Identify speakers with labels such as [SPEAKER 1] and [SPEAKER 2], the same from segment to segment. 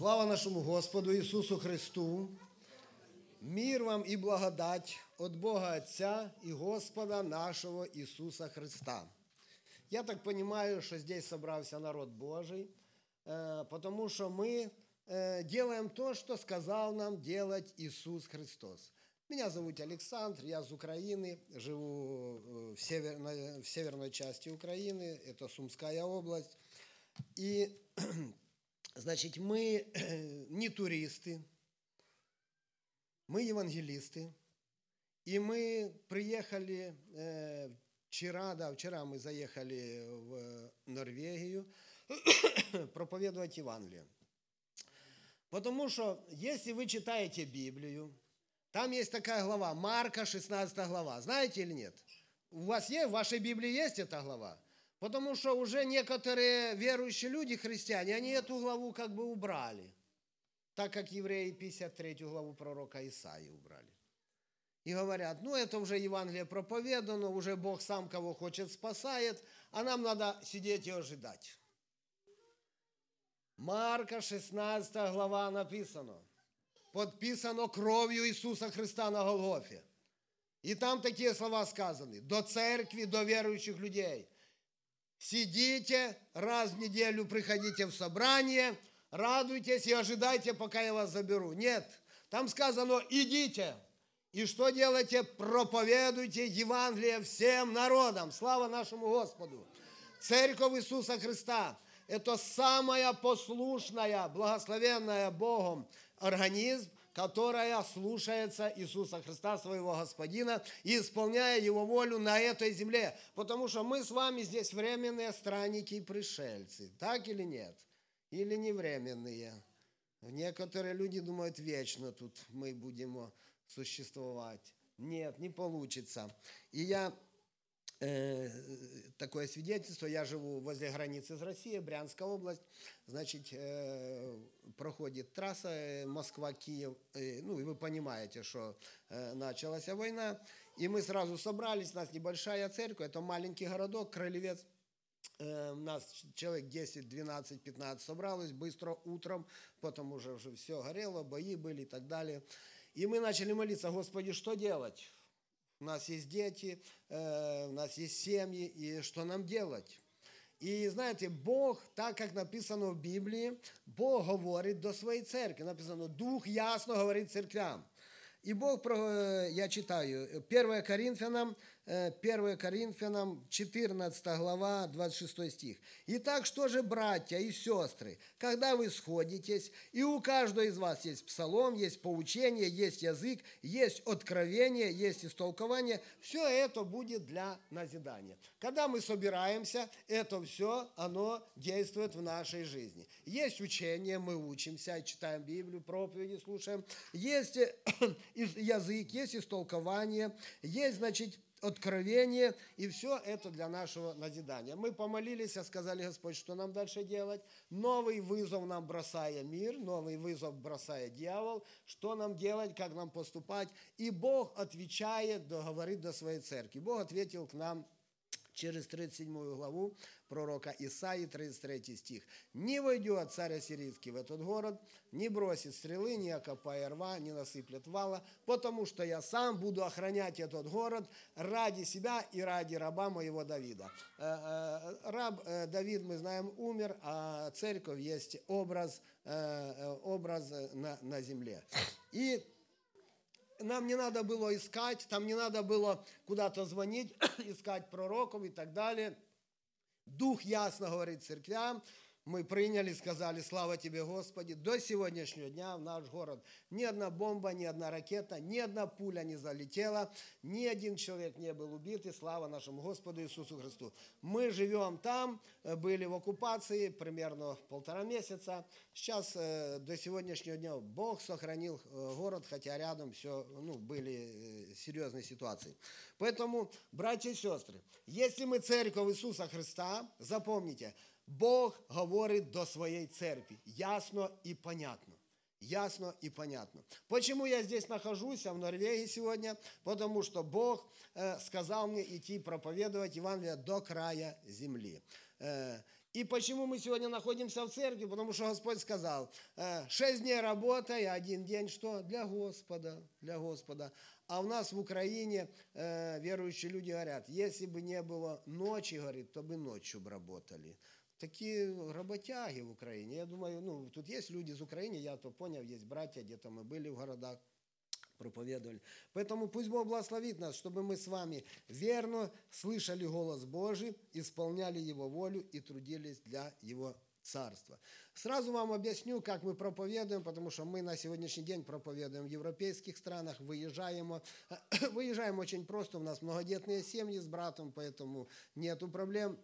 [SPEAKER 1] Слава нашему Господу Иисусу Христу! Мир вам и благодать от Бога Отца и Господа нашего Иисуса Христа. Я так понимаю, что здесь собрался народ Божий, э, потому что мы э, делаем то, что сказал нам делать Иисус Христос. Меня зовут Александр, я из Украины, живу э, в северной, в северной части Украины, это Сумская область. И Значит, мы не туристы, мы евангелисты, и мы приехали э, вчера, да, вчера мы заехали в Норвегию проповедовать Евангелие. Потому что, если вы читаете Библию, там есть такая глава, Марка, 16 глава. Знаете или нет? У вас есть, в вашей Библии есть эта глава? Потому что уже некоторые верующие люди, христиане, они эту главу как бы убрали. Так как евреи 53 главу пророка Исаии убрали. И говорят, ну это уже Евангелие проповедано, уже Бог сам кого хочет спасает, а нам надо сидеть и ожидать. Марка 16 глава написано. Подписано кровью Иисуса Христа на Голгофе. И там такие слова сказаны. До церкви, до верующих людей – Сидите, раз в неделю приходите в собрание, радуйтесь и ожидайте, пока я вас заберу. Нет, там сказано, идите. И что делайте? Проповедуйте Евангелие всем народам. Слава нашему Господу. Церковь Иисуса Христа – это самая послушная, благословенная Богом организм, которая слушается Иисуса Христа, своего Господина, и исполняя Его волю на этой земле. Потому что мы с вами здесь временные странники и пришельцы. Так или нет? Или не временные? Некоторые люди думают, вечно тут мы будем существовать. Нет, не получится. И я такое свидетельство. Я живу возле границы с Россией, Брянская область. Значит, э, проходит трасса э, Москва-Киев. Ну, и вы понимаете, что началась война. И мы сразу собрались, у нас небольшая церковь, это маленький городок, Кролевец. У нас человек 10, 12, 15 собралось быстро утром, потом уже все горело, бои были и так далее. И мы начали молиться, Господи, что делать? У нас есть дети, э, у нас есть семьи, и что нам делать? И знаете, Бог, так как написано в Библии, Бог говорит до своей церкви. Написано, Дух ясно говорит церквям. И Бог, э, я читаю, 1 Коринфянам 1 Коринфянам 14 глава, 26 стих. «Итак, что же, братья и сестры, когда вы сходитесь, и у каждого из вас есть псалом, есть поучение, есть язык, есть откровение, есть истолкование, все это будет для назидания». Когда мы собираемся, это все, оно действует в нашей жизни. Есть учение, мы учимся, читаем Библию, проповеди слушаем. Есть язык, есть истолкование, есть, значит, откровение, и все это для нашего назидания. Мы помолились, а сказали, Господь, что нам дальше делать? Новый вызов нам бросая мир, новый вызов бросая дьявол, что нам делать, как нам поступать. И Бог отвечает, говорит до своей церкви. Бог ответил к нам через 37 главу пророка Исаии, 33 стих. «Не войдет царь ассирийский в этот город, не бросит стрелы, не окопая рва, не насыплет вала, потому что я сам буду охранять этот город ради себя и ради раба моего Давида». Э, э, раб э, Давид, мы знаем, умер, а церковь есть образ, образ на, на земле. И нам не надо было искать, там не надо было куда-то звонить, искать пророков и так далее – Дух ясно говорит церквям, мы приняли, сказали, слава тебе, Господи, до сегодняшнего дня в наш город ни одна бомба, ни одна ракета, ни одна пуля не залетела, ни один человек не был убит, и слава нашему Господу Иисусу Христу. Мы живем там, э, были в оккупации примерно полтора месяца. Сейчас э, до сегодняшнего дня Бог сохранил э, город, хотя рядом все, ну, были серьезные ситуации. Поэтому, братья и сестры, если мы церковь Иисуса Христа, запомните – Бог говорит до своей церкви. Ясно и понятно. Ясно и понятно. Почему я здесь нахожусь, а в Норвегии сегодня? Потому что Бог э, сказал мне идти проповедовать Евангелие до края земли. Э, И почему мы сегодня находимся в церкви? Потому что Господь сказал, «Э, шесть дней работай, а один день что? Для Господа, для Господа. А у нас в Украине верующие люди говорят, если бы не было ночи, говорит, то бы ночью бы работали. Такие работяги в Украине. Я думаю, ну, тут есть люди из Украины, я то понял, есть братья, где-то мы были в городах проповедовали. Поэтому пусть Бог благословит нас, чтобы мы с вами верно слышали голос Божий, исполняли Его волю и трудились для Его Царства. Сразу вам объясню, как мы проповедуем, потому что мы на сегодняшний день проповедуем в европейских странах, выезжаем. Выезжаем очень просто, у нас многодетные семьи с братом, поэтому нету проблем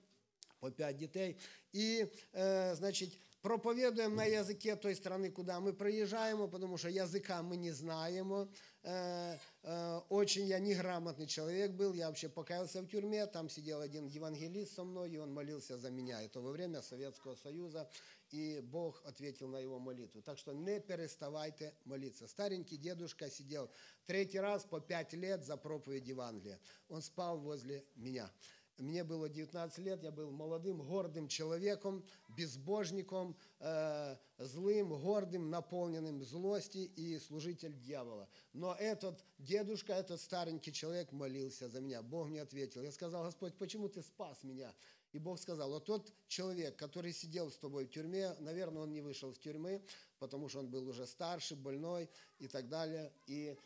[SPEAKER 1] по пять детей. И, э, значит, проповедуем на языке той страны, куда мы проезжаем, потому что языка мы не знаем. Э, э, очень я неграмотный человек был, я вообще покаялся в тюрьме, там сидел один евангелист со мной, и он молился за меня. Это во время Советского Союза, и Бог ответил на его молитву. Так что не переставайте молиться. Старенький дедушка сидел третий раз по пять лет за проповедь Евангелия. Он спал возле меня. Мне было 19 лет, я был молодым, гордым человеком, безбожником, э, злым, гордым, наполненным злости и служитель дьявола. Но этот дедушка, этот старенький человек молился за меня. Бог мне ответил. Я сказал, Господь, почему ты спас меня? И Бог сказал, вот тот человек, который сидел с тобой в тюрьме, наверное, он не вышел из тюрьмы, потому что он был уже старше, больной и так далее. И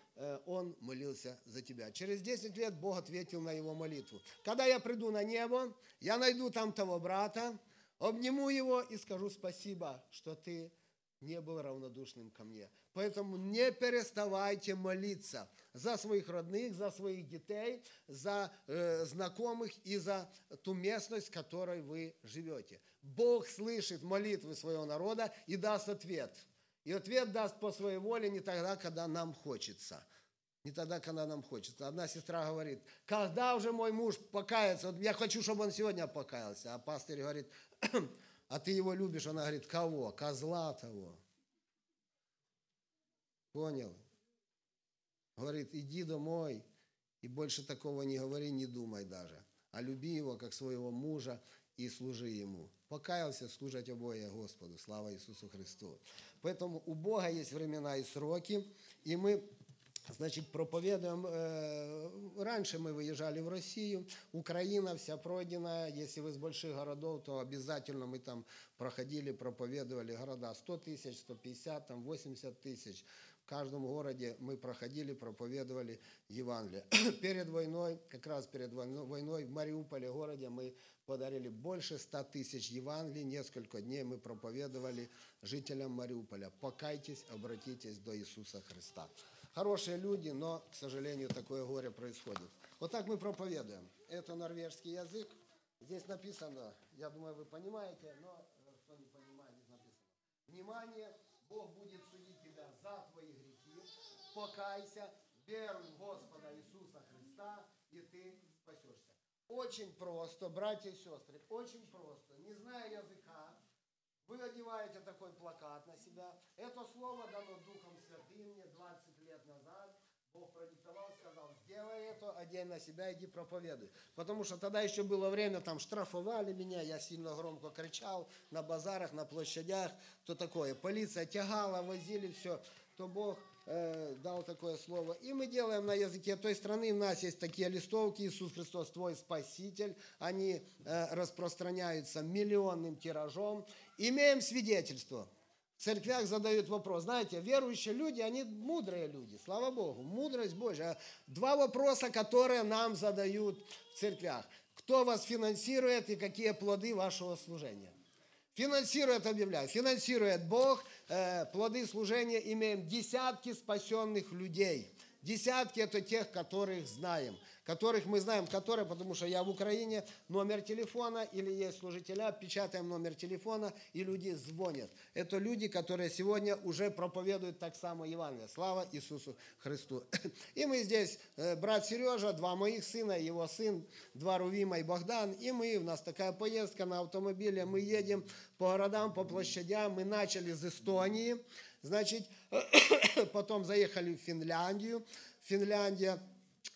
[SPEAKER 1] он молился за тебя. Через 10 лет Бог ответил на его молитву. Когда я приду на небо, я найду там того брата, обниму его и скажу спасибо, что ты не был равнодушным ко мне. Поэтому не переставайте молиться за своих родных, за своих детей, за э, знакомых и за ту местность, в которой вы живете. Бог слышит молитвы своего народа и даст ответ. И ответ даст по своей воле не тогда, когда нам хочется. Не тогда, когда нам хочется. Одна сестра говорит, когда уже мой муж покается? Вот я хочу, чтобы он сегодня покаялся. А пастор говорит, а ты его любишь? Она говорит, кого? Козла того. Понял? Говорит, иди домой и больше такого не говори, не думай даже. А люби его, как своего мужа, и служи ему. Покаялся служить обоє Господу. Слава Иисусу Христу. Поэтому у Бога есть времена и сроки, и мы Значит, проповедуем. Э, раньше мы выезжали в Россию, Украина вся пройдена. Если вы из больших городов, то обязательно мы там проходили, проповедовали города 100 тысяч, 150, там 80 тысяч. Каждом городе мы проходили, проповедовали Евангелие. Перед войной, как раз перед войной в Мариуполе, городе, мы подарили больше 100 тысяч Евангелий. Несколько дней мы проповедовали жителям Мариуполя. Покайтесь, обратитесь до Иисуса Христа. Хорошие люди, но, к сожалению, такое горе происходит. Вот так мы проповедуем. Это норвежский язык. Здесь написано, я думаю, вы понимаете, но э, кто не понимает, здесь написано. Внимание, Бог будет судить тебя за твои грехи. Покайся, веруй в Господа Иисуса Христа, и ты спасешься. Очень просто, братья и сестры, очень просто. Не зная языка, вы одеваете такой плакат на себя. Это слово дано Духом Святым мне 20 лет назад. Бог продиктовал, сказал, сделай это, одень на себя, иди проповедуй. Потому что тогда еще было время, там штрафовали меня, я сильно громко кричал на базарах, на площадях, то такое. Полиция тягала, возили все. То Бог э, дал такое слово. И мы делаем на языке той страны. У нас есть такие листовки «Иисус Христос, твой Спаситель». Они э, распространяются миллионным тиражом. Имеем свидетельство. В церквях задают вопрос. Знаете, верующие люди, они мудрые люди, слава Богу, мудрость Божья. Два вопроса, которые нам задают в церквях. Кто вас финансирует и какие плоды вашего служения? Финансирует, объявляю, финансирует Бог, э, плоды служения имеем десятки спасенных людей. Десятки это тех, которых знаем которых мы знаем, которые, потому что я в Украине, номер телефона или есть служителя, печатаем номер телефона, и люди звонят. Это люди, которые сегодня уже проповедуют так само Евангелие. Слава Иисусу Христу. И мы здесь, э, брат Сережа, два моих сына, его сын, два Рувима и Богдан, и мы, у нас такая поездка на автомобиле, мы едем по городам, по площадям, мы начали с Эстонии, значит, потом заехали в Финляндию, Финляндия,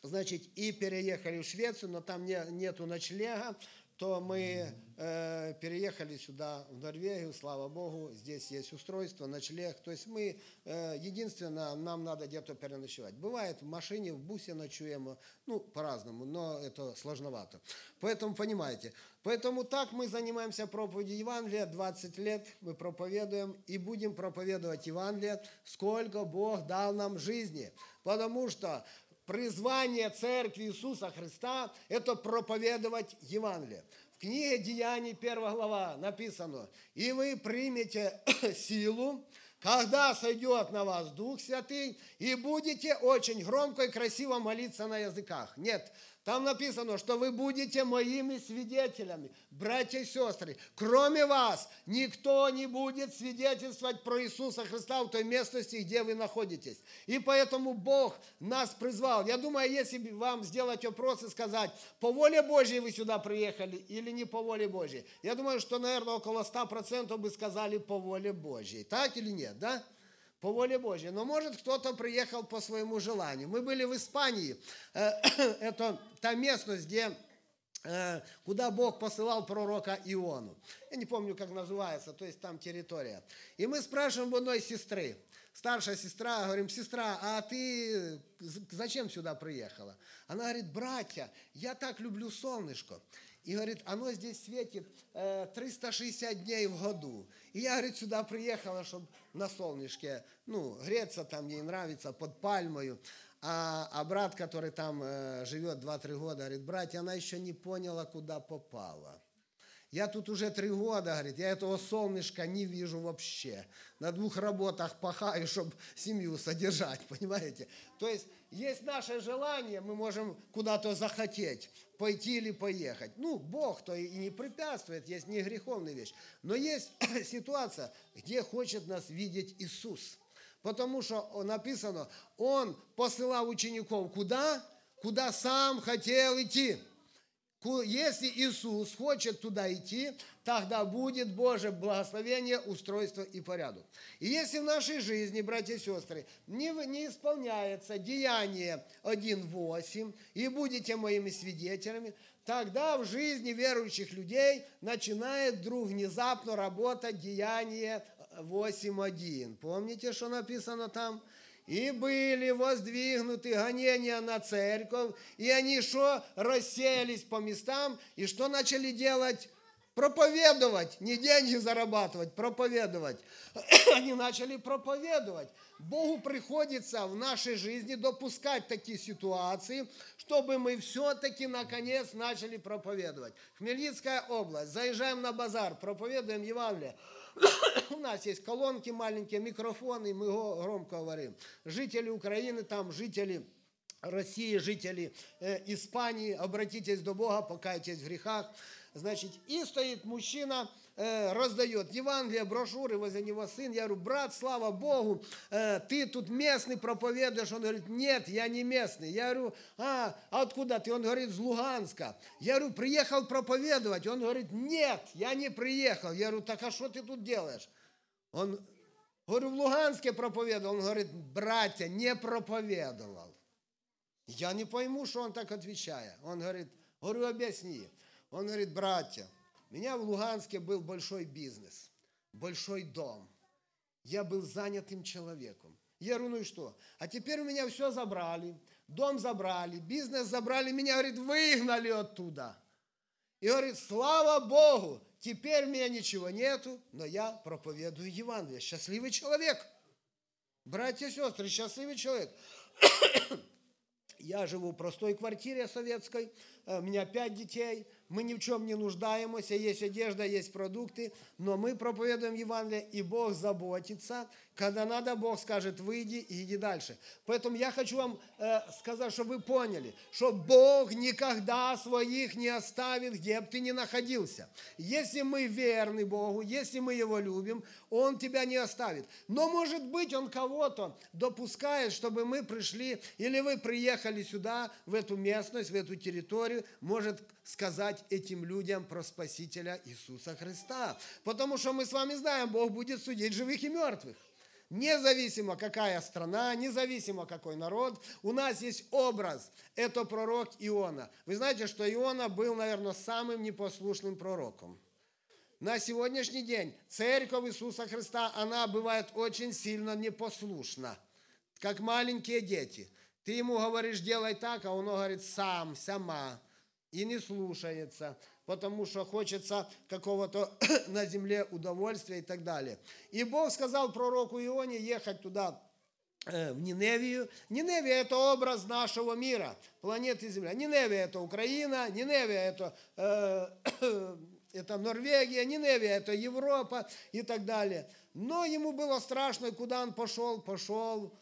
[SPEAKER 1] значит, и переехали в Швецию, но там не, нету ночлега, то мы э, переехали сюда, в Норвегию, слава Богу, здесь есть устройство, ночлег. То есть мы, э, единственное, нам надо где-то переночевать. Бывает в машине, в бусе ночуем, ну, по-разному, но это сложновато. Поэтому, понимаете, поэтому так мы занимаемся проповедью Евангелия, 20 лет мы проповедуем и будем проповедовать Евангелие, сколько Бог дал нам жизни. Потому что призвание Церкви Иисуса Христа – это проповедовать Евангелие. В книге Деяний, 1 глава, написано, «И вы примете силу, когда сойдет на вас Дух Святый, и будете очень громко и красиво молиться на языках». Нет, там написано, что вы будете моими свидетелями, братья и сестры. Кроме вас, никто не будет свидетельствовать про Иисуса Христа в той местности, где вы находитесь. И поэтому Бог нас призвал. Я думаю, если вам сделать вопрос и сказать, по воле Божьей вы сюда приехали или не по воле Божьей, я думаю, что, наверное, около 100% бы сказали по воле Божьей. Так или нет, да? По воле Божьей. Но может кто-то приехал по своему желанию. Мы были в Испании. Э, это та местность, где э, куда Бог посылал пророка Иону. Я не помню, как называется, то есть там территория. И мы спрашиваем у одной сестры, старшая сестра, говорим, сестра, а ты зачем сюда приехала? Она говорит, братья, я так люблю солнышко. И говорит, оно здесь светит 360 э, дней в году. И я, говорит, сюда приехала, чтобы на солнышке, ну, греться там, ей нравится, под пальмою. А, а брат, который там э, живет 2-3 года, говорит, братья, она еще не поняла, куда попала. Я тут уже три года, говорит, я этого солнышка не вижу вообще. На двух работах пахаю, чтобы семью содержать, понимаете? То есть есть наше желание, мы можем куда-то захотеть, пойти или поехать. Ну, Бог-то и не препятствует, есть не греховная вещь. Но есть ситуация, где хочет нас видеть Иисус. Потому что написано, Он посылал учеников куда? Куда сам хотел идти. Если Иисус хочет туда идти, тогда будет Божье благословение, устройство и порядок. И если в нашей жизни, братья и сестры, не, не исполняется деяние 1.8, и будете моими свидетелями, тогда в жизни верующих людей начинает вдруг внезапно работать деяние 8.1. Помните, что написано там? И были воздвигнуты гонения на церковь, и они что, рассеялись по местам, и что начали делать? Проповедовать, не деньги зарабатывать, проповедовать. Они начали проповедовать. Богу приходится в нашей жизни допускать такие ситуации, чтобы мы все-таки наконец начали проповедовать. Хмельницкая область, заезжаем на базар, проповедуем Евангелие. У нас есть колонки маленькие, микрофоны, мы громко говорим. Жители Украины, там жители России, жители э, Испании, обратитесь до Бога, покайтесь в грехах. Значит, и стоит мужчина, раздает Евангелие, брошюры, возле него сын. Я говорю, брат, слава Богу, ты тут местный проповедуешь. Он говорит, нет, я не местный. Я говорю, а, а откуда ты? Он говорит, с Луганска. Я говорю, приехал проповедовать. Он говорит, нет, я не приехал. Я говорю, так а что ты тут делаешь? Он, говорю, в Луганске проповедовал. Он говорит, братья, не проповедовал. Я не пойму, что он так отвечает. Он говорит, говорю, объясни. Он говорит, братья, меня в Луганске был большой бизнес, большой дом. Я был занятым человеком. Я говорю, ну и что? А теперь у меня все забрали, дом забрали, бизнес забрали, меня, говорит, выгнали оттуда. И говорит, слава Богу, теперь у меня ничего нету, но я проповедую Евангелие. Счастливый человек. Братья и сестры, счастливый человек. Я живу в простой квартире советской, у меня пять детей, мы ни в чем не нуждаемся, есть одежда, есть продукты, но мы проповедуем Евангелие, и Бог заботится. Когда надо, Бог скажет, выйди и иди дальше. Поэтому я хочу вам э, сказать, чтобы вы поняли, что Бог никогда своих не оставит, где бы ты ни находился. Если мы верны Богу, если мы Его любим, Он тебя не оставит. Но, может быть, Он кого-то допускает, чтобы мы пришли, или вы приехали сюда, в эту местность, в эту территорию, может сказать этим людям про Спасителя Иисуса Христа. Потому что мы с вами знаем, Бог будет судить живых и мертвых. Независимо, какая страна, независимо, какой народ, у нас есть образ. Это пророк Иона. Вы знаете, что Иона был, наверное, самым непослушным пророком. На сегодняшний день церковь Иисуса Христа, она бывает очень сильно непослушна, как маленькие дети. Ты ему говоришь, делай так, а он говорит, сам, сама, и не слушается потому что хочется какого-то на земле удовольствия и так далее. И Бог сказал пророку Ионе ехать туда, э, в Ниневию. Ниневия – это образ нашего мира, планеты Земля. Ниневия – это Украина, Ниневия – это, э, это Норвегия, Ниневия – это Европа и так далее. Но ему было страшно, куда он пошел? Пошел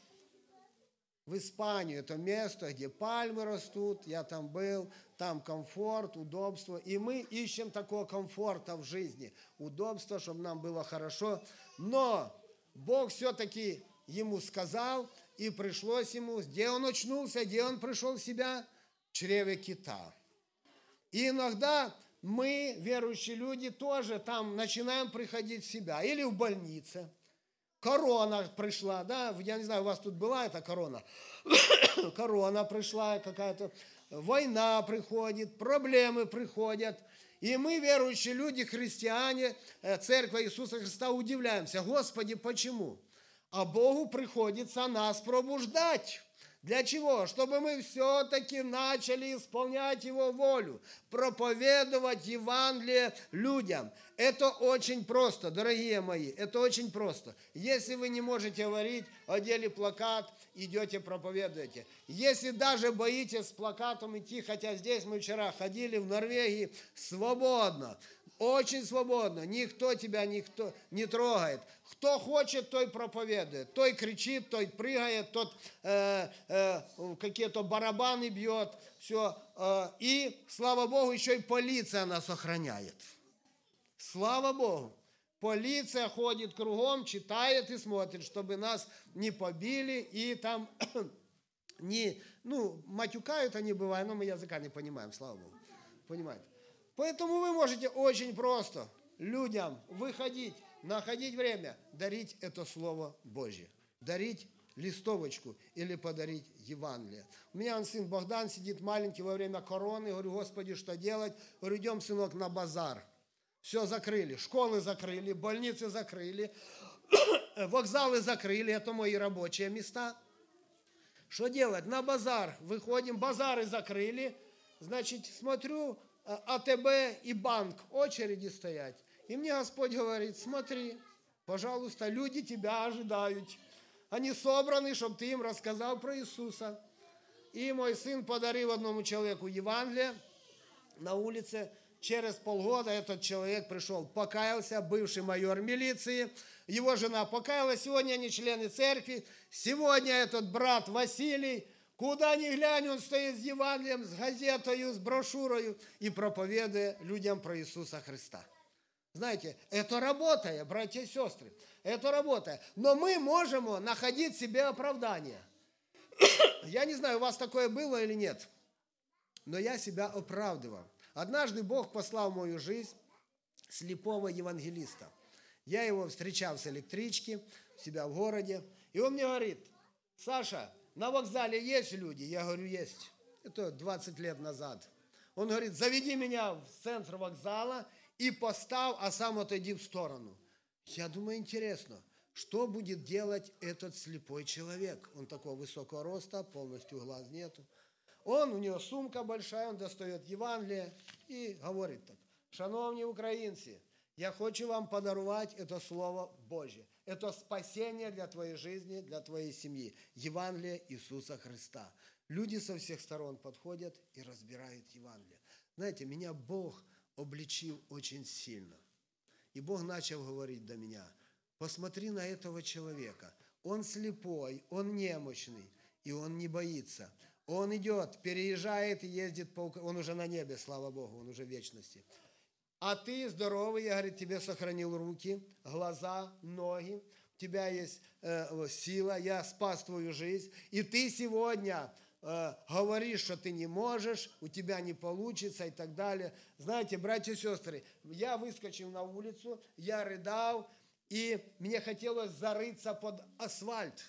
[SPEAKER 1] в Испанию. Это место, где пальмы растут, я там был, там комфорт, удобство. И мы ищем такого комфорта в жизни, удобства, чтобы нам было хорошо. Но Бог все-таки ему сказал, и пришлось ему, где он очнулся, где он пришел в себя? В чреве кита. И иногда мы, верующие люди, тоже там начинаем приходить в себя. Или в больнице – корона пришла, да, я не знаю, у вас тут была эта корона, корона пришла какая-то, война приходит, проблемы приходят, и мы, верующие люди, христиане, э, церковь Иисуса Христа, удивляемся, Господи, почему? А Богу приходится нас пробуждать. Для чего? Чтобы мы все-таки начали исполнять Его волю, проповедовать Евангелие людям. Это очень просто, дорогие мои, это очень просто. Если вы не можете говорить, одели плакат, идете проповедуете. Если даже боитесь с плакатом идти, хотя здесь мы вчера ходили в Норвегии свободно, очень свободно, никто тебя никто не трогает. Кто хочет, той проповедует. Той кричит, той прыгает, тот э, э, какие-то барабаны бьет. Все. Э, и, слава Богу, еще и полиция нас охраняет. Слава Богу. Полиция ходит кругом, читает и смотрит, чтобы нас не побили и там не, ну, матюкают они бывают, но мы языка не понимаем, слава Богу. Понимаете? Поэтому вы можете очень просто людям выходить, находить время, дарить это Слово Божье, дарить листовочку или подарить Евангелие. У меня сын Богдан сидит маленький во время короны, говорю, Господи, что делать? Говорю, идем, сынок, на базар. Все закрыли, школы закрыли, больницы закрыли, вокзалы закрыли, это мои рабочие места. Что делать? На базар выходим, базары закрыли, значит, смотрю, АТБ и банк очереди стоять. И мне Господь говорит, смотри, пожалуйста, люди тебя ожидают. Они собраны, чтобы ты им рассказал про Иисуса. И мой сын подарил одному человеку Евангелие на улице. Через полгода этот человек пришел, покаялся, бывший майор милиции. Его жена покаялась, сегодня они члены церкви. Сегодня этот брат Василий Куда ни глянь, он стоит с Евангелием, с газетой, с брошюрой и проповедуя людям про Иисуса Христа. Знаете, это работает, братья и сестры, это работает. Но мы можем находить себе оправдание. Я не знаю, у вас такое было или нет, но я себя оправдывал. Однажды Бог послал в мою жизнь слепого евангелиста. Я его встречал с электрички себя в городе, и он мне говорит, Саша, на вокзале есть люди? Я говорю, есть. Это 20 лет назад. Он говорит, заведи меня в центр вокзала и поставь, а сам отойди в сторону. Я думаю, интересно, что будет делать этот слепой человек? Он такого высокого роста, полностью глаз нету. Он, у него сумка большая, он достает Евангелие и говорит так. Шановні українці, я хочу вам подарувати це Слово Божье. Это спасение для твоей жизни, для твоей семьи. Евангелие Иисуса Христа. Люди со всех сторон подходят и разбирают Евангелие. Знаете, меня Бог обличил очень сильно. И Бог начал говорить до меня, посмотри на этого человека. Он слепой, он немощный, и он не боится. Он идет, переезжает и ездит по... Он уже на небе, слава Богу, он уже в вечности а ты здоровый, я, говорит, тебе сохранил руки, глаза, ноги, у тебя есть э, сила, я спас твою жизнь, и ты сегодня э, говоришь, что ты не можешь, у тебя не получится и так далее. Знаете, братья и сестры, я выскочил на улицу, я рыдал, И мне хотелось зарыться под асфальт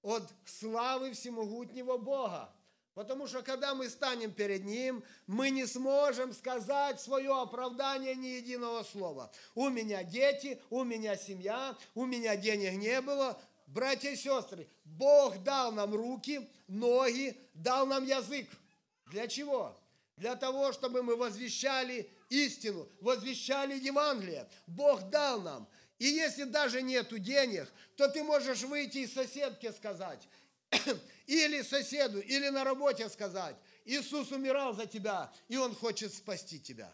[SPEAKER 1] от славы всемогутнего Бога. Потому что когда мы станем перед Ним, мы не сможем сказать свое оправдание ни единого слова. У меня дети, у меня семья, у меня денег не было. Братья и сестры, Бог дал нам руки, ноги, дал нам язык. Для чего? Для того, чтобы мы возвещали истину, возвещали Евангелие. Бог дал нам. И если даже нету денег, то ты можешь выйти и соседке сказать, или соседу, или на работе сказать, Иисус умирал за тебя, и Он хочет спасти тебя.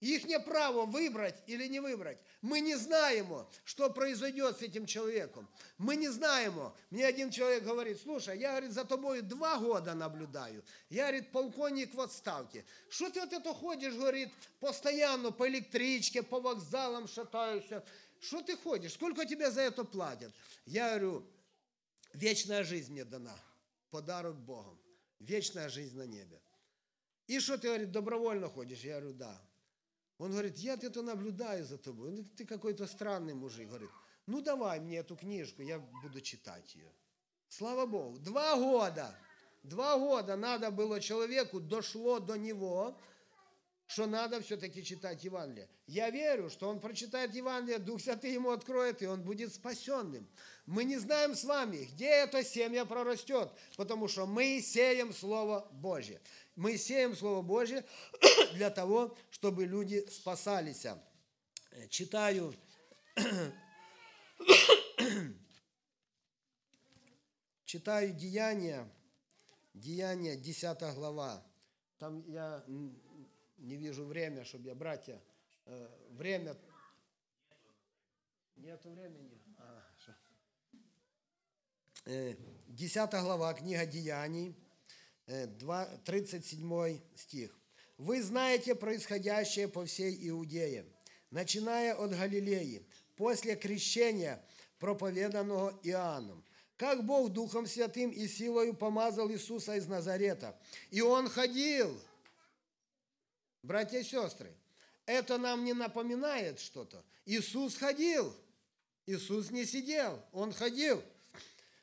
[SPEAKER 1] Их не право выбрать или не выбрать. Мы не знаем, что произойдет с этим человеком. Мы не знаем. Мне один человек говорит, слушай, я, говорит, за тобой два года наблюдаю. Я, говорит, полковник в отставке. Что ты вот это ходишь, говорит, постоянно по электричке, по вокзалам шатаешься. Что ты ходишь? Сколько тебе за это платят? Я говорю, вечная жизнь мне дана. Подарок Богом. Вечная жизнь на небе. И что ты, говорит, добровольно ходишь? Я говорю, да. Он говорит, я это наблюдаю за тобой. Ты какой-то странный мужик. Говорит, ну давай мне эту книжку, я буду читать ее. Слава Богу. Два года. Два года надо было человеку, дошло до него, что надо все-таки читать Евангелие. Я верю, что он прочитает Евангелие, Дух Святый ему откроет, и он будет спасенным. Мы не знаем с вами, где эта семья прорастет, потому что мы сеем Слово Божье. Мы сеем Слово Божье для того, чтобы люди спасались. Читаю читаю Деяния, Деяния, 10 глава. Там я не вижу время, чтобы я, братья, э, время... Нету времени? А, э, 10 глава, книга Деяний, 37 э, стих. «Вы знаете происходящее по всей Иудее, начиная от Галилеи, после крещения, проповеданного Иоанном, как Бог Духом Святым и силою помазал Иисуса из Назарета. И Он ходил. Братья и сестры, это нам не напоминает что-то. Иисус ходил. Иисус не сидел, Он ходил,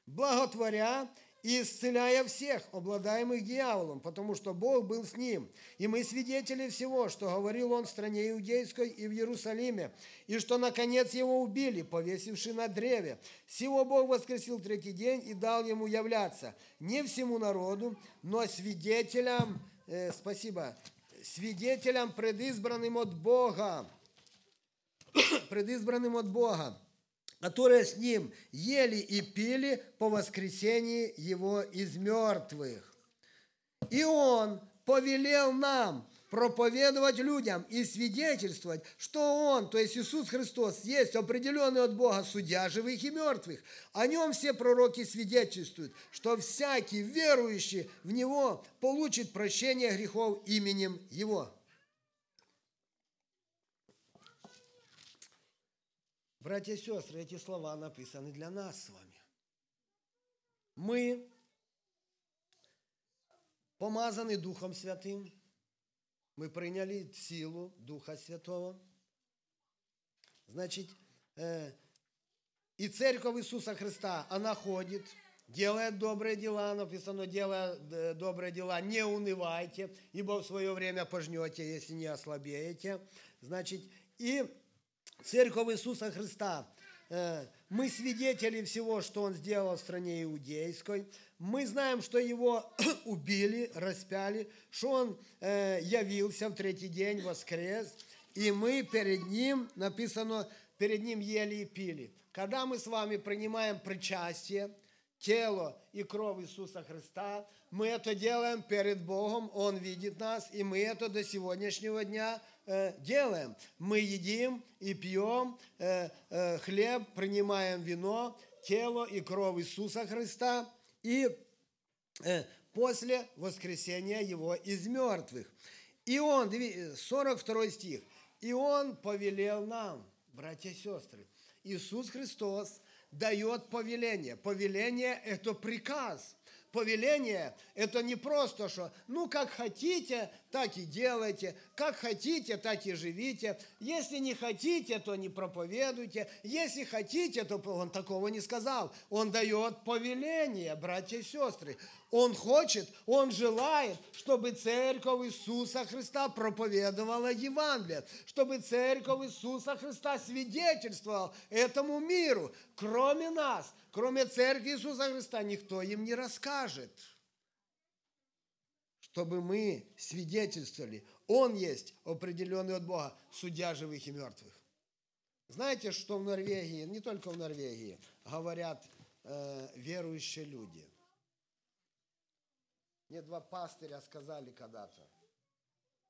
[SPEAKER 1] благотворя и исцеляя всех, обладаемых дьяволом, потому что Бог был с ним. И мы свидетели всего, что говорил он в стране Иудейской и в Иерусалиме, и что, наконец, его убили, повесивши на древе. Сего Бог воскресил третий день и дал ему являться не всему народу, но свидетелям, э, спасибо, свидетелям, предизбранным от Бога, предизбранным от Бога, которые с ним ели и пили по воскресении его из мертвых. И он повелел нам проповедовать людям и свидетельствовать, что Он, то есть Иисус Христос, есть определенный от Бога судья живых и мертвых. О Нем все пророки свидетельствуют, что всякий верующий в Него получит прощение грехов именем Его. Братья и сестры, эти слова написаны для нас с вами. Мы помазаны Духом Святым, мы приняли силу Духа Святого. Значит, э, и церковь Иисуса Христа, она ходит, делает добрые дела, написано, делая э, добрые дела, не унывайте, ибо в свое время пожнете, если не ослабеете. Значит, и Церковь Иисуса Христа. Э, мы свидетели всего, что Он сделал в стране иудейской. Мы знаем, что Его убили, распяли, что Он э, явился в третий день, воскрес. И мы перед Ним, написано, перед Ним ели и пили. Когда мы с вами принимаем причастие, тело и кровь Иисуса Христа, мы это делаем перед Богом, Он видит нас, и мы это до сегодняшнего дня – Э, делаем. Мы едим и пьем э, э, хлеб, принимаем вино, тело и кровь Иисуса Христа и после воскресения Его из мертвых. И Он, 42 стих, и Он повелел нам, братья и сестры, Иисус Христос дает повеление. Повеление – это приказ – повеление – это не просто, что ну как хотите, так и делайте, как хотите, так и живите. Если не хотите, то не проповедуйте. Если хотите, то он такого не сказал. Он дает повеление, братья и сестры. Он хочет, он желает, чтобы церковь Иисуса Христа проповедовала Евангелие, чтобы церковь Иисуса Христа свидетельствовала этому миру. Кроме нас, кроме церкви Иисуса Христа, никто им не расскажет. Чтобы мы свидетельствовали, Он есть определенный от Бога, судья живых и мертвых. Знаете, что в Норвегии, не только в Норвегии, говорят э, верующие люди. Мне два пастыря сказали когда-то,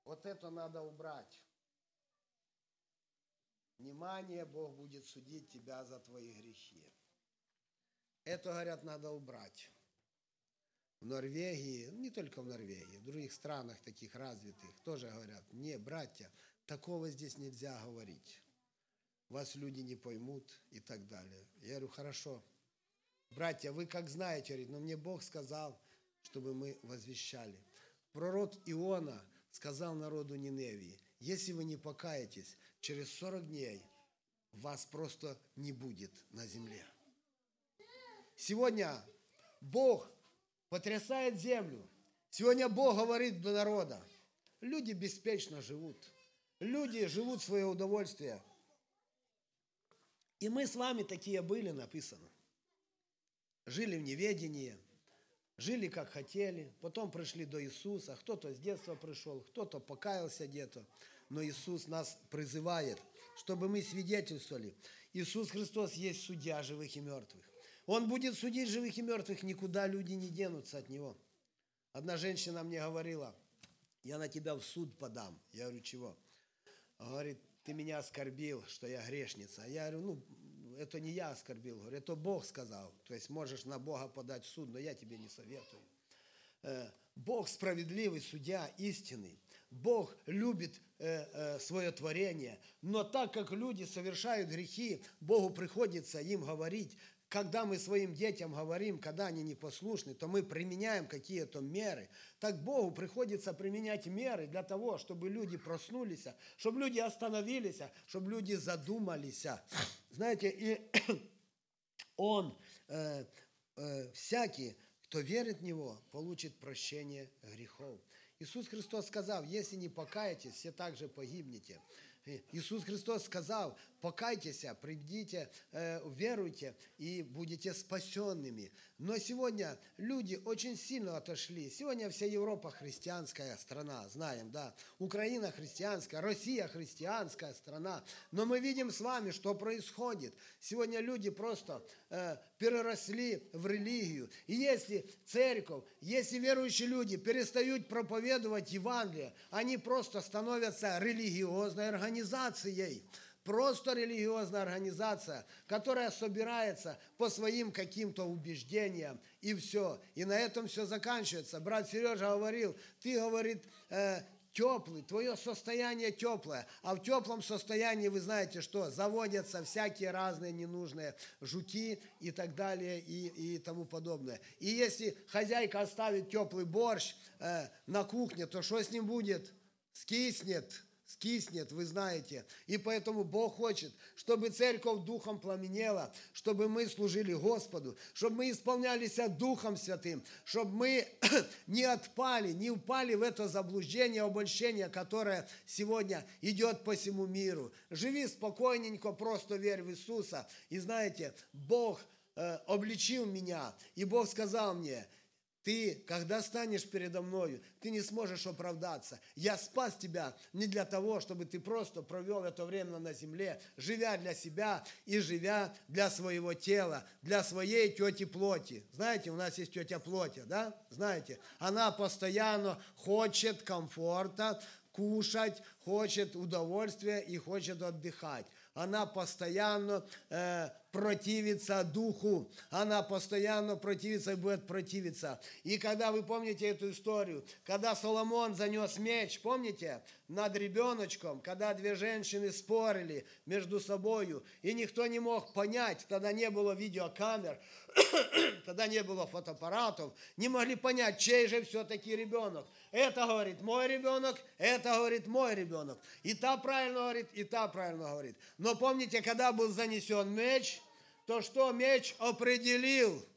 [SPEAKER 1] вот это надо убрать. Внимание, Бог будет судить тебя за твои грехи. Это, говорят, надо убрать. В Норвегии, не только в Норвегии, в других странах таких развитых тоже говорят, не, братья, такого здесь нельзя говорить. Вас люди не поймут и так далее. Я говорю, хорошо. Братья, вы как знаете, говорит, но мне Бог сказал, чтобы мы возвещали. Пророк Иона сказал народу Ниневии, если вы не покаетесь, через 40 дней вас просто не будет на земле. Сегодня Бог потрясает землю. Сегодня Бог говорит до народа. Люди беспечно живут. Люди живут свое удовольствие. И мы с вами такие были, написано. Жили в неведении, жили как хотели, потом пришли до Иисуса. Кто-то с детства пришел, кто-то покаялся где-то. Но Иисус нас призывает, чтобы мы свидетельствовали. Иисус Христос есть судья живых и мертвых. Он будет судить живых и мертвых, никуда люди не денутся от него. Одна женщина мне говорила, я на тебя в суд подам. Я говорю, чего? Говорит, ты меня оскорбил, что я грешница. Я говорю, ну, это не я оскорбил, говорю, это Бог сказал. То есть можешь на Бога подать в суд, но я тебе не советую. Э, Бог справедливый, судья истинный. Бог любит э, э, свое творение, но так как люди совершают грехи, Богу приходится им говорить, когда мы своим детям говорим, когда они непослушны, то мы применяем какие-то меры. Так Богу приходится применять меры для того, чтобы люди проснулись, чтобы люди остановились, чтобы люди задумались. Знаете, и Он, э, э, всякий, кто верит в Него, получит прощение грехов. Иисус Христос сказал, если не покаетесь, все также погибнете. Иисус Христос сказал, покайтесь, придите, э, веруйте и будете спасенными. Но сегодня люди очень сильно отошли. Сегодня вся Европа христианская страна, знаем, да. Украина христианская, Россия христианская страна. Но мы видим с вами, что происходит. Сегодня люди просто э, переросли в религию. И если церковь, если верующие люди перестают проповедовать Евангелие, они просто становятся религиозной организацией просто религиозная организация, которая собирается по своим каким-то убеждениям, и все. И на этом все заканчивается. Брат Сережа говорил, ты, говорит, э, теплый, твое состояние теплое. А в теплом состоянии, вы знаете что, заводятся всякие разные ненужные жуки и так далее и, и тому подобное. И если хозяйка оставит теплый борщ э, на кухне, то что с ним будет? Скиснет скиснет, вы знаете. И поэтому Бог хочет, чтобы церковь духом пламенела, чтобы мы служили Господу, чтобы мы исполнялись Духом Святым, чтобы мы не отпали, не упали в это заблуждение, обольщение, которое сегодня идет по всему миру. Живи спокойненько, просто верь в Иисуса. И знаете, Бог э, обличил меня, и Бог сказал мне, ты, когда станешь передо мною, ты не сможешь оправдаться. Я спас тебя не для того, чтобы ты просто провел это время на земле, живя для себя и живя для своего тела, для своей тети плоти. Знаете, у нас есть тетя плоти, да? Знаете, она постоянно хочет комфорта, кушать, хочет удовольствия и хочет отдыхать. Она постоянно э, противится духу. Она постоянно противится и будет противиться. И когда вы помните эту историю, когда Соломон занес меч, помните, над ребеночком, когда две женщины спорили между собою, и никто не мог понять, тогда не было видеокамер, тогда не было фотоаппаратов, не могли понять, чей же все-таки ребенок. Это говорит мой ребенок, это говорит мой ребенок. И та правильно говорит, и та правильно говорит. Но помните, когда был занесен меч, то что меч определил –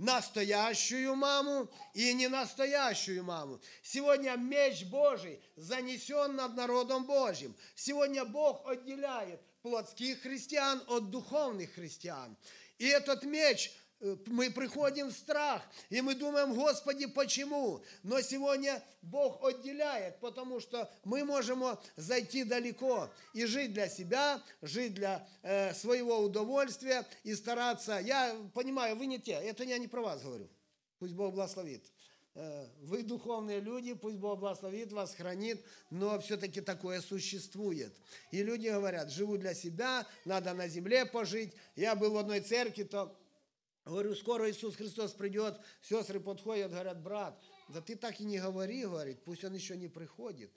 [SPEAKER 1] настоящую маму и не настоящую маму. Сегодня меч Божий занесен над народом Божьим. Сегодня Бог отделяет плотских христиан от духовных христиан. И этот меч Э, мы приходим в страх, и мы думаем, Господи, почему? Но сегодня Бог отделяет, потому что мы можем зайти далеко и жить для себя, жить для э, своего удовольствия и стараться. Я понимаю, вы не те, это я не про вас говорю. Пусть Бог благословит. Э, вы духовные люди, пусть Бог благословит вас, хранит, но все-таки такое существует. И люди говорят, живу для себя, надо на земле пожить. Я был в одной церкви, то Говорю, скоро Иисус Христос придет, сестры подходят, говорят, брат, да ты так и не говори, говорит, пусть он еще не приходит.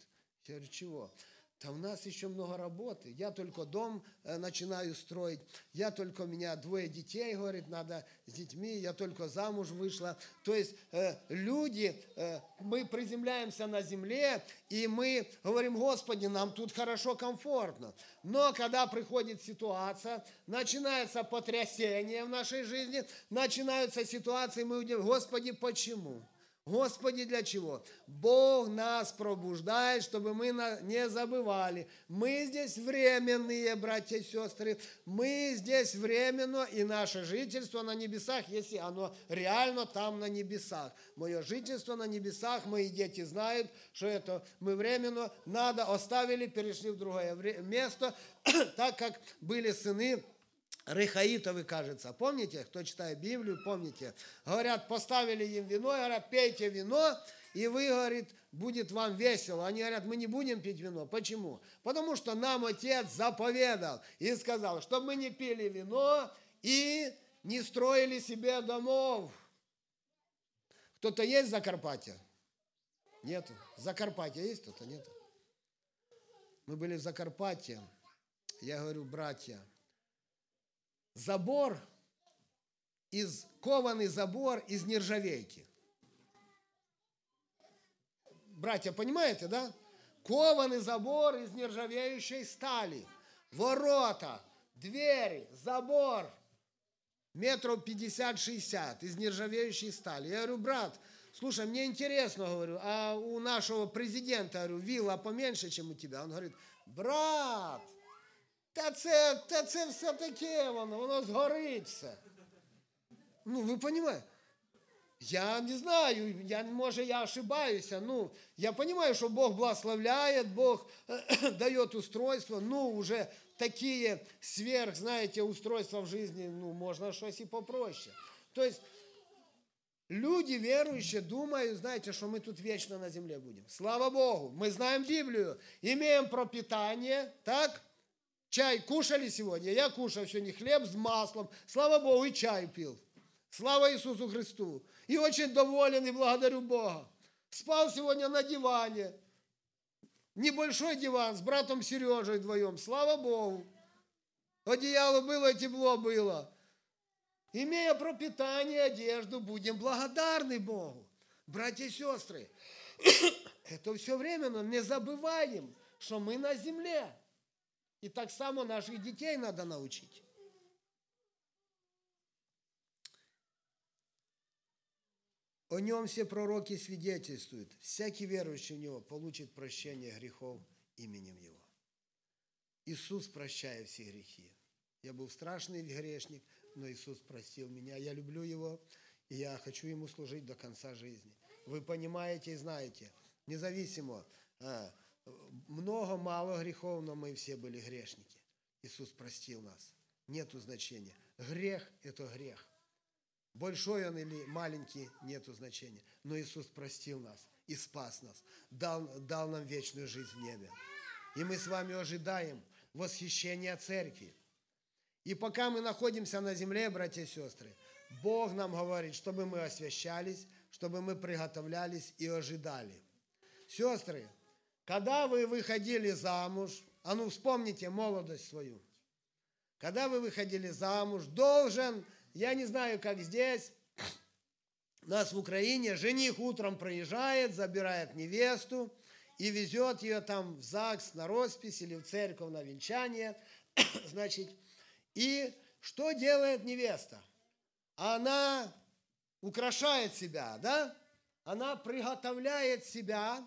[SPEAKER 1] Я говорю, чего? Да у нас еще много работы. Я только дом э, начинаю строить. Я только, у меня двое детей, говорит, надо с детьми. Я только замуж вышла. То есть э, люди, э, мы приземляемся на земле, и мы говорим, Господи, нам тут хорошо, комфортно. Но когда приходит ситуация, начинается потрясение в нашей жизни, начинаются ситуации, мы удивляем, Господи, почему? Господи, для чего? Бог нас пробуждает, чтобы мы не забывали. Мы здесь временные, братья и сестры. Мы здесь временно, и наше жительство на небесах, если оно реально там на небесах. Мое жительство на небесах, мои дети знают, что это мы временно надо, оставили, перешли в другое место, так как были сыны Рехаитовы, кажется. Помните, кто читает Библию, помните. Говорят, поставили им вино, говорят, пейте вино, и вы, говорит, будет вам весело. Они говорят, мы не будем пить вино. Почему? Потому что нам отец заповедал и сказал, чтобы мы не пили вино и не строили себе домов. Кто-то есть в Закарпатье? Нету. Закарпатье есть кто-то? Нет. Мы были в Закарпатье. Я говорю, братья, забор из кованый забор из нержавейки. Братья, понимаете, да? Кованый забор из нержавеющей стали. Ворота, двери, забор метров 50-60 из нержавеющей стали. Я говорю, брат, слушай, мне интересно, говорю, а у нашего президента, говорю, вилла поменьше, чем у тебя? Он говорит, брат, Та це та це все таке воно, воно згорить все. Ну, ви розумієте? Я не знаю, я, може, я ошибаюся. Ну, я понимаю, что Бог благословляет, Бог дает устройство. Ну, уже такие сверх, знаете, устройства в жизни, ну, можно что-то попроще. То есть люди верующие думают, знаете, что мы тут вечно на земле будем. Слава Богу, мы знаем Библию, имеем пропитание, так? Чай кушали сегодня? Я кушал сегодня хлеб с маслом. Слава Богу, и чай пил. Слава Иисусу Христу. И очень доволен и благодарю Бога. Спал сегодня на диване. Небольшой диван с братом Сережей вдвоем. Слава Богу. Одеяло было, тепло было. Имея пропитание, одежду, будем благодарны Богу. Братья и сестры, это все временно. Не забываем, что мы на земле. И так само наших детей надо научить. О нем все пророки свидетельствуют. Всякий верующий в него получит прощение грехов именем его. Иисус прощает все грехи. Я был страшный грешник, но Иисус простил меня. Я люблю Его, и я хочу Ему служить до конца жизни. Вы понимаете и знаете, независимо, а, много, мало грехов, но мы все были грешники. Иисус простил нас. Нету значения. Грех – это грех. Большой он или маленький – нету значения. Но Иисус простил нас и спас нас. Дал, дал нам вечную жизнь в небе. И мы с вами ожидаем восхищения церкви. И пока мы находимся на земле, братья и сестры, Бог нам говорит, чтобы мы освящались, чтобы мы приготовлялись и ожидали. Сестры, когда вы выходили замуж, а ну вспомните молодость свою, когда вы выходили замуж, должен, я не знаю, как здесь, нас в Украине, жених утром проезжает, забирает невесту и везет ее там в ЗАГС на роспись или в церковь на венчание. Значит, и что делает невеста? Она украшает себя, да? Она приготовляет себя,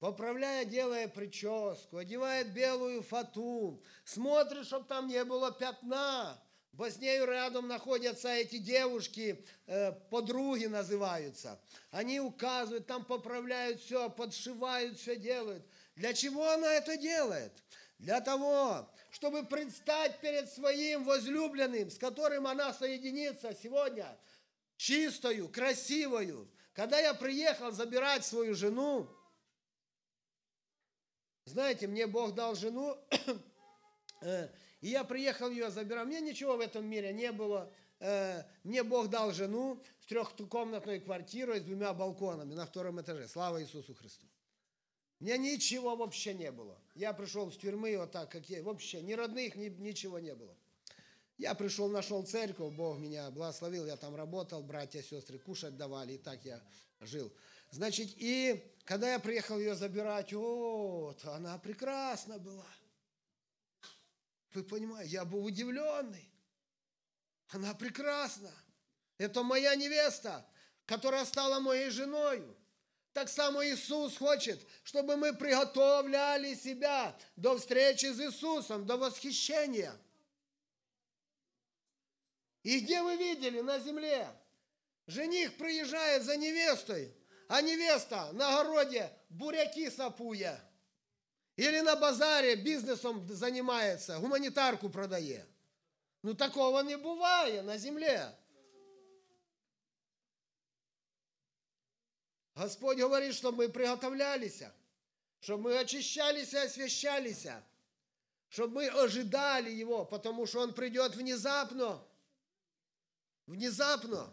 [SPEAKER 1] поправляя, делая прическу, одевает белую фату, смотрит, чтобы там не было пятна, Бо с нею рядом находятся эти девушки, э, подруги называются. Они указывают, там поправляют все, подшивают, все делают. Для чего она это делает? Для того, чтобы предстать перед своим возлюбленным, с которым она соединится сегодня, чистую, красивую. Когда я приехал забирать свою жену, знаете, мне Бог дал жену, э, и я приехал ее забирать. Мне ничего в этом мире не было. Э, мне Бог дал жену с трехкомнатной квартирой с двумя балконами на втором этаже. Слава Иисусу Христу. Мне ничего вообще не было. Я пришел с тюрьмы вот так, как я. Вообще ни родных, ни, ничего не было. Я пришел, нашел церковь, Бог меня благословил, я там работал, братья, сестры кушать давали, и так я жил. Значит, и когда я приехал ее забирать, вот, она прекрасна была. Вы понимаете, я был удивленный. Она прекрасна. Это моя невеста, которая стала моей женой. Так само Иисус хочет, чтобы мы приготовляли себя до встречи с Иисусом, до восхищения. И где вы видели на земле? Жених приезжает за невестой, а невеста на огороде буряки сапуя. Или на базаре бизнесом занимается, гуманитарку продает. Ну такого не бывает на земле. Господь говорит, чтобы мы приготовлялись, чтобы мы очищались и освящались, чтобы мы ожидали Его, потому что Он придет внезапно, внезапно,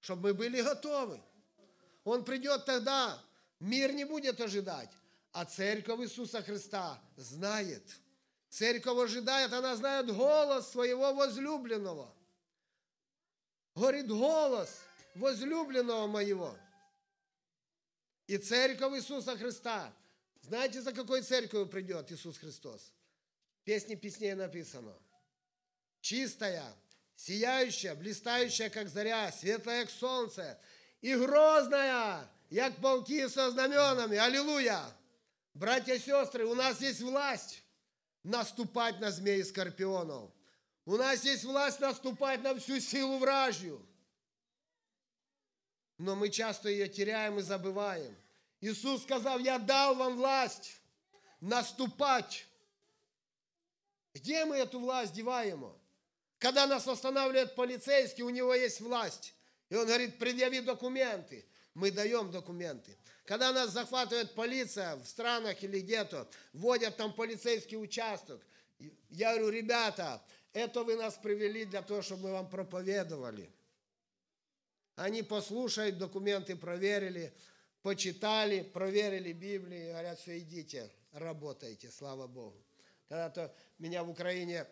[SPEAKER 1] чтобы мы были готовы. Он придет тогда, мир не будет ожидать. А церковь Иисуса Христа знает. Церковь ожидает, она знает голос своего возлюбленного. Говорит, голос возлюбленного моего. И церковь Иисуса Христа. Знаете, за какой церковью придет Иисус Христос? В песне песней написано. Чистая, сияющая, блистающая, как заря, светлая, как солнце, и грозная, як полки со знаменами. Аллилуйя! Братья и сестры, у нас есть власть наступать на змеи и скорпионов. У нас есть власть наступать на всю силу вражью. Но мы часто ее теряем и забываем. Иисус сказал, я дал вам власть наступать. Где мы эту власть деваем? Когда нас останавливает полицейский, у него есть власть. И он говорит, предъяви документы. Мы даем документы. Когда нас захватывает полиция в странах или где-то, вводят там полицейский участок, я говорю, ребята, это вы нас привели для того, чтобы мы вам проповедовали. Они послушают, документы проверили, почитали, проверили Библию, говорят, все, идите, работайте, слава Богу. Когда-то меня в Украине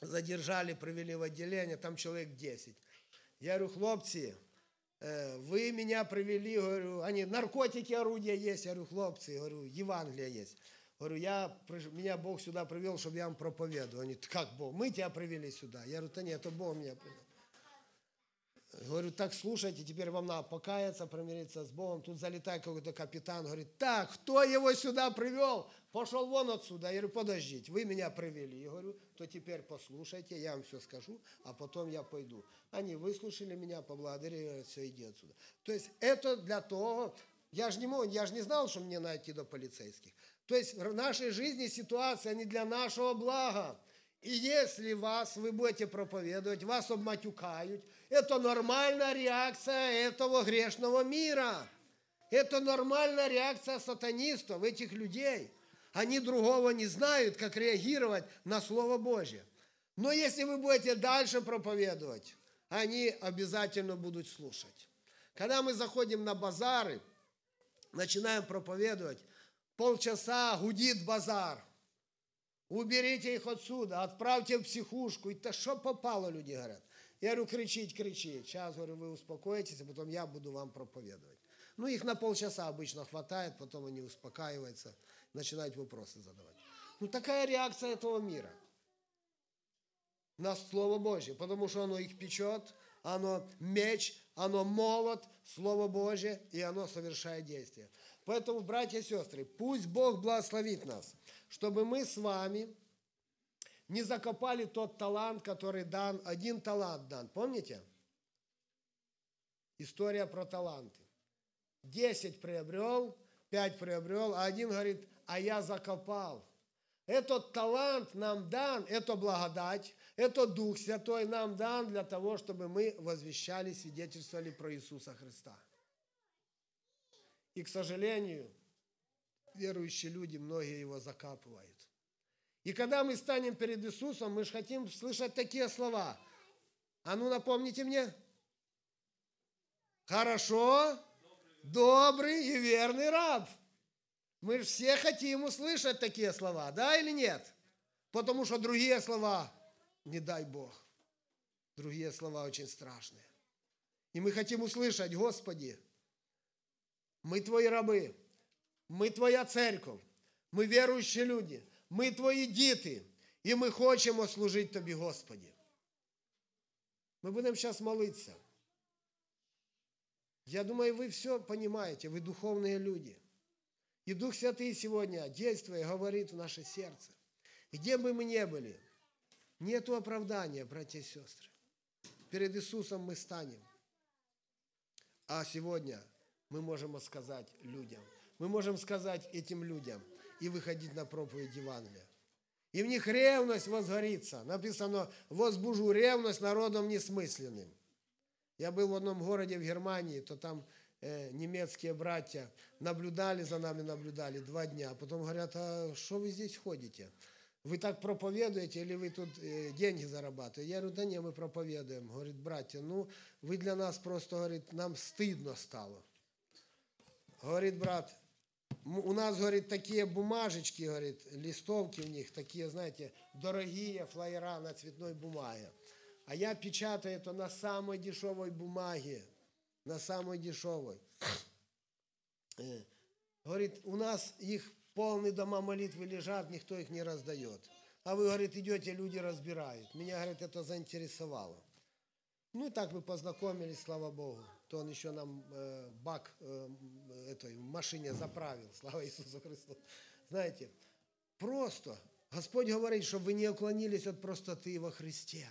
[SPEAKER 1] задержали, привели в отделение, там человек 10. Я говорю, хлопцы, Э, вы меня привели, говорю, они, наркотики, орудия есть, я говорю, хлопцы, говорю, Евангелие есть. Говорю, я, меня Бог сюда привел, чтобы я вам проповедовал. Они, как Бог? Мы тебя привели сюда. Я говорю, да нет, это Бог меня привел. Говорю, так слушайте, теперь вам надо покаяться, примириться с Богом. Тут залетает какой-то капитан, говорит, так, кто его сюда привел? Пошел вон отсюда. Я говорю, подождите, вы меня привели. Я говорю, то теперь послушайте, я вам все скажу, а потом я пойду. Они выслушали меня, поблагодарили, говорят, все, иди отсюда. То есть это для того, я же не мог, я же не знал, что мне найти до полицейских. То есть в нашей жизни ситуация не для нашего блага. И если вас, вы будете проповедовать, вас обматюкают, это нормальная реакция этого грешного мира. Это нормальная реакция сатанистов, этих людей. Они другого не знают, как реагировать на Слово Божье. Но если вы будете дальше проповедовать, они обязательно будут слушать. Когда мы заходим на базары, начинаем проповедовать, полчаса гудит базар. Уберите их отсюда, отправьте в психушку. И то что попало, люди говорят. Я говорю, кричить, кричить. Сейчас, говорю, вы успокоитесь, а потом я буду вам проповедовать. Ну, их на полчаса обычно хватает, потом они успокаиваются, начинают вопросы задавать. Ну, такая реакция этого мира на Слово Божье, потому что оно их печет, оно меч, оно молот, Слово Божье, и оно совершает действие. Поэтому, братья и сестры, пусть Бог благословит нас, чтобы мы с вами не закопали тот талант, который дан, один талант дан. Помните? История про таланты. Десять приобрел, пять приобрел, а один говорит, а я закопал. Этот талант нам дан, это благодать, это Дух Святой нам дан для того, чтобы мы возвещали, свидетельствовали про Иисуса Христа. И, к сожалению, верующие люди, многие его закапывают. И когда мы станем перед Иисусом, мы же хотим слышать такие слова. А ну напомните мне. Хорошо, добрый и верный раб. Мы же все хотим услышать такие слова, да или нет? Потому что другие слова, не дай Бог, другие слова очень страшные. И мы хотим услышать, Господи, мы Твои рабы, мы Твоя церковь, мы верующие люди, мы Твои діти, и мы хотим служить Тобі, Господи. Мы будем сейчас молиться. Я думаю, вы все понимаете, вы духовные люди. И Дух Святый сегодня, действуя, говорит в наше сердце. Где бы мы ни были, нету оправдания, братья и сестры. Перед Иисусом мы станем. А сегодня мы можем сказать людям, мы можем сказать этим людям и выходить на проповедь Евангелия. И в них ревность возгорится. Написано, возбужу ревность народом несмысленным. Я был в одном городе в Германии, то там немецкие братья наблюдали за нами, наблюдали два дня. А потом говорят, а что вы здесь ходите? Вы так проповедуете или вы тут деньги зарабатываете? Я говорю, да не, мы проповедуем. Говорит, братья, ну вы для нас просто, говорит, нам стыдно стало. Говорит, брат, у нас, говорит, такие бумажечки, говорит, листовки у них, такие, знаете, дорогие флайера на цветной бумаге. А я печатаю это на самой дешевой бумаге, на самой дешевой. Э, говорит, у нас их полные дома молитвы лежат, никто их не раздает. А вы, говорит, идете, люди разбирают. Меня, говорит, это заинтересовало. Ну и так мы познакомились, слава Богу. То он еще нам э, бак э, этой машине заправил, слава Иисусу Христу. Знаете, просто Господь говорит, чтобы вы не уклонились от простоты во Христе.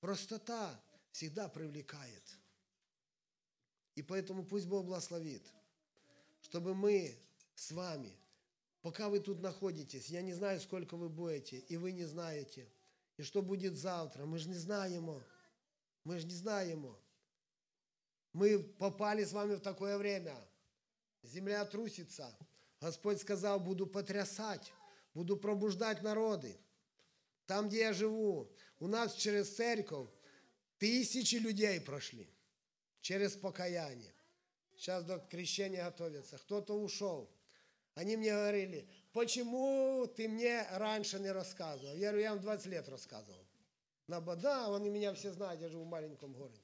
[SPEAKER 1] Простота всегда привлекает. И поэтому пусть Бог благословит, чтобы мы с вами, пока вы тут находитесь, я не знаю, сколько вы будете, и вы не знаете, и что будет завтра, мы же не знаем. Мы же не знаем. Мы попали с вами в такое время. Земля трусится. Господь сказал, буду потрясать, буду пробуждать народы. Там, где я живу, у нас через церковь тысячи людей прошли. Через покаяние. Сейчас до крещения готовятся. Кто-то ушел. Они мне говорили, почему ты мне раньше не рассказывал? Я говорю, я вам 20 лет рассказывал. На да, они меня все знают, я живу в маленьком городе.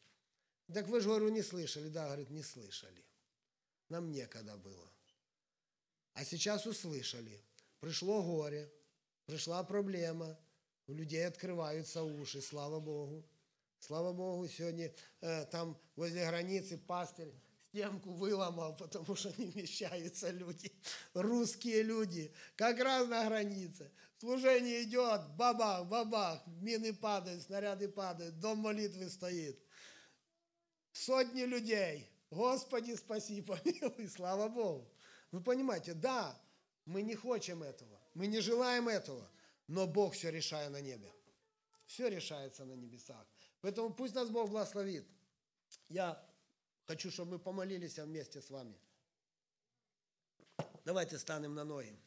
[SPEAKER 1] Так вы же, говорю, не слышали. Да, говорит, не слышали. Нам некогда было. А сейчас услышали. Пришло горе, пришла проблема, у людей открываются уши, слава Богу. Слава Богу, сегодня э, там возле границы пастырь стенку выломал, потому что не вмещаются люди. Русские люди, как раз на границе. Служение идет, бабах, бабах, мины падают, снаряды падают, дом молитвы стоит. Сотни людей. Господи, спаси, помилуй, слава Богу. Вы понимаете, да, мы не хотим этого, мы не желаем этого, но Бог все решает на небе. Все решается на небесах. Поэтому пусть нас Бог благословит. Я хочу, чтобы мы помолились вместе с вами. Давайте станем на ноги.